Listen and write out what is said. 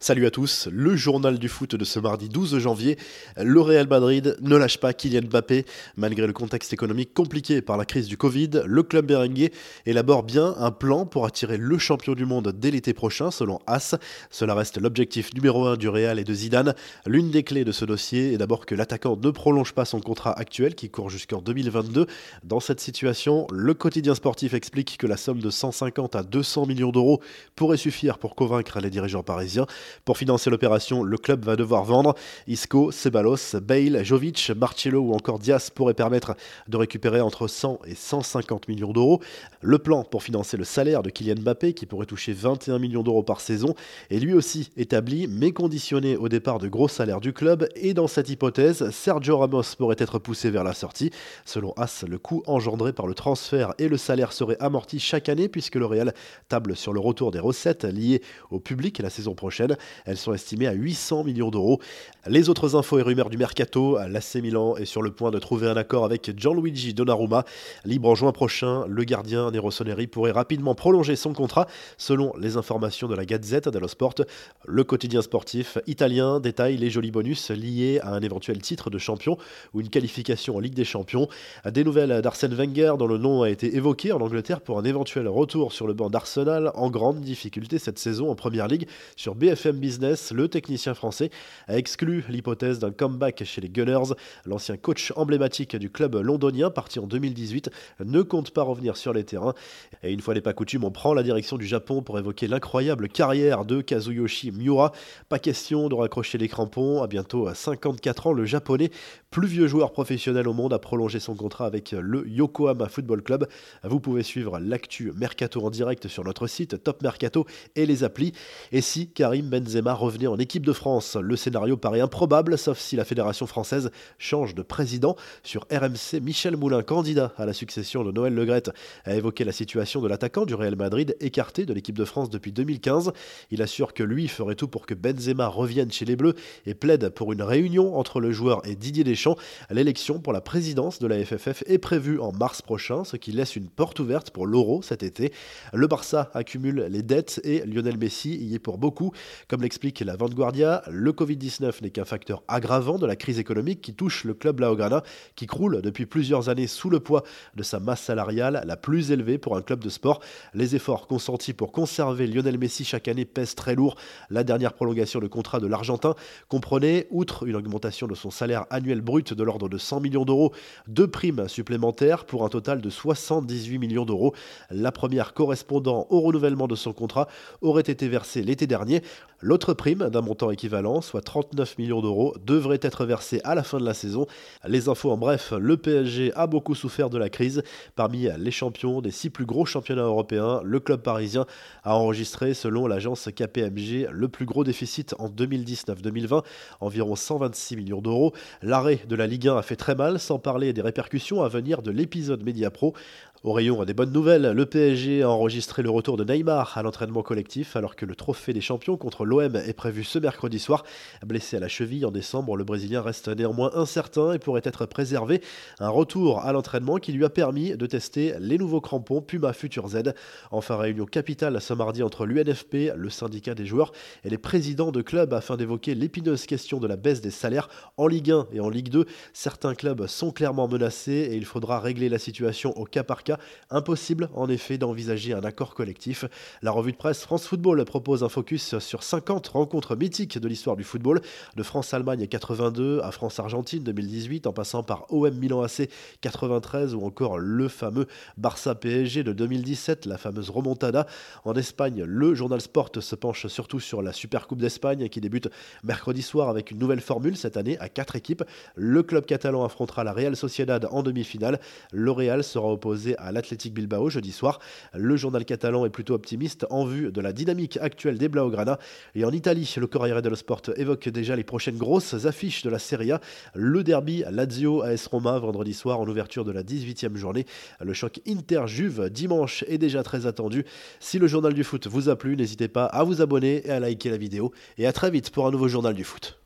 Salut à tous, le journal du foot de ce mardi 12 janvier. Le Real Madrid ne lâche pas Kylian Mbappé. Malgré le contexte économique compliqué par la crise du Covid, le club berenguer élabore bien un plan pour attirer le champion du monde dès l'été prochain, selon AS. Cela reste l'objectif numéro un du Real et de Zidane. L'une des clés de ce dossier est d'abord que l'attaquant ne prolonge pas son contrat actuel qui court jusqu'en 2022. Dans cette situation, le quotidien sportif explique que la somme de 150 à 200 millions d'euros pourrait suffire pour convaincre les dirigeants parisiens. Pour financer l'opération, le club va devoir vendre Isco, Ceballos, Bale, Jovic, Marcello ou encore Diaz pourrait permettre de récupérer entre 100 et 150 millions d'euros. Le plan pour financer le salaire de Kylian Mbappé, qui pourrait toucher 21 millions d'euros par saison, est lui aussi établi, mais conditionné au départ de gros salaires du club. Et dans cette hypothèse, Sergio Ramos pourrait être poussé vers la sortie. Selon As, le coût engendré par le transfert et le salaire serait amorti chaque année, puisque le Real table sur le retour des recettes liées au public la saison prochaine. Elles sont estimées à 800 millions d'euros. Les autres infos et rumeurs du mercato, l'AC Milan est sur le point de trouver un accord avec Gianluigi Donnarumma. Libre en juin prochain, le gardien Nero Soneri pourrait rapidement prolonger son contrat, selon les informations de la Gazette dello Sport. Le quotidien sportif italien détaille les jolis bonus liés à un éventuel titre de champion ou une qualification en Ligue des Champions. Des nouvelles d'Arsène Wenger, dont le nom a été évoqué en Angleterre pour un éventuel retour sur le banc d'Arsenal en grande difficulté cette saison en Première Ligue sur BFM Business, le technicien français a exclu l'hypothèse d'un comeback chez les Gunners. L'ancien coach emblématique du club londonien, parti en 2018, ne compte pas revenir sur les terrains. Et une fois n'est pas coutume, on prend la direction du Japon pour évoquer l'incroyable carrière de Kazuyoshi Miura. Pas question de raccrocher les crampons. À bientôt à 54 ans, le japonais, plus vieux joueur professionnel au monde, a prolongé son contrat avec le Yokohama Football Club. Vous pouvez suivre l'actu Mercato en direct sur notre site Top Mercato et les applis. Et si Karim Benzema revenir en équipe de France. Le scénario paraît improbable, sauf si la Fédération française change de président. Sur RMC, Michel Moulin, candidat à la succession de Noël Legrette, a évoqué la situation de l'attaquant du Real Madrid, écarté de l'équipe de France depuis 2015. Il assure que lui ferait tout pour que Benzema revienne chez les Bleus et plaide pour une réunion entre le joueur et Didier Deschamps. L'élection pour la présidence de la FFF est prévue en mars prochain, ce qui laisse une porte ouverte pour l'Euro cet été. Le Barça accumule les dettes et Lionel Messi y est pour beaucoup. Comme explique la Vanguardia, le Covid-19 n'est qu'un facteur aggravant de la crise économique qui touche le club Laograna, qui croule depuis plusieurs années sous le poids de sa masse salariale la plus élevée pour un club de sport. Les efforts consentis pour conserver Lionel Messi chaque année pèsent très lourd. La dernière prolongation de contrat de l'Argentin comprenait, outre une augmentation de son salaire annuel brut de l'ordre de 100 millions d'euros, deux primes supplémentaires pour un total de 78 millions d'euros. La première correspondant au renouvellement de son contrat aurait été versée l'été dernier. L'autre prime d'un montant équivalent, soit 39 millions d'euros, devrait être versée à la fin de la saison. Les infos en bref, le PSG a beaucoup souffert de la crise. Parmi les champions des six plus gros championnats européens, le club parisien a enregistré, selon l'agence KPMG, le plus gros déficit en 2019-2020, environ 126 millions d'euros. L'arrêt de la Ligue 1 a fait très mal, sans parler des répercussions à venir de l'épisode Mediapro. Au rayon des bonnes nouvelles, le PSG a enregistré le retour de Neymar à l'entraînement collectif alors que le trophée des champions contre l'OM est prévu ce mercredi soir. Blessé à la cheville en décembre, le Brésilien reste néanmoins incertain et pourrait être préservé. Un retour à l'entraînement qui lui a permis de tester les nouveaux crampons Puma Future Z. Enfin, réunion capitale ce mardi entre l'UNFP, le syndicat des joueurs, et les présidents de clubs afin d'évoquer l'épineuse question de la baisse des salaires en Ligue 1 et en Ligue 2. Certains clubs sont clairement menacés et il faudra régler la situation au cas par cas Impossible en effet d'envisager un accord collectif. La revue de presse France Football propose un focus sur 50 rencontres mythiques de l'histoire du football, de France-Allemagne 82 à France-Argentine 2018, en passant par OM Milan AC 93 ou encore le fameux Barça PSG de 2017, la fameuse remontada. En Espagne, le journal Sport se penche surtout sur la Super Coupe d'Espagne qui débute mercredi soir avec une nouvelle formule cette année à 4 équipes. Le club catalan affrontera la Real Sociedad en demi-finale. Le Real sera opposé à l'Athletic Bilbao jeudi soir. Le journal catalan est plutôt optimiste en vue de la dynamique actuelle des Blaugrana. Et en Italie, le Corriere dello Sport évoque déjà les prochaines grosses affiches de la Serie A. Le derby Lazio AS Roma vendredi soir en ouverture de la 18e journée. Le choc Inter-Juve dimanche est déjà très attendu. Si le journal du foot vous a plu, n'hésitez pas à vous abonner et à liker la vidéo. Et à très vite pour un nouveau journal du foot.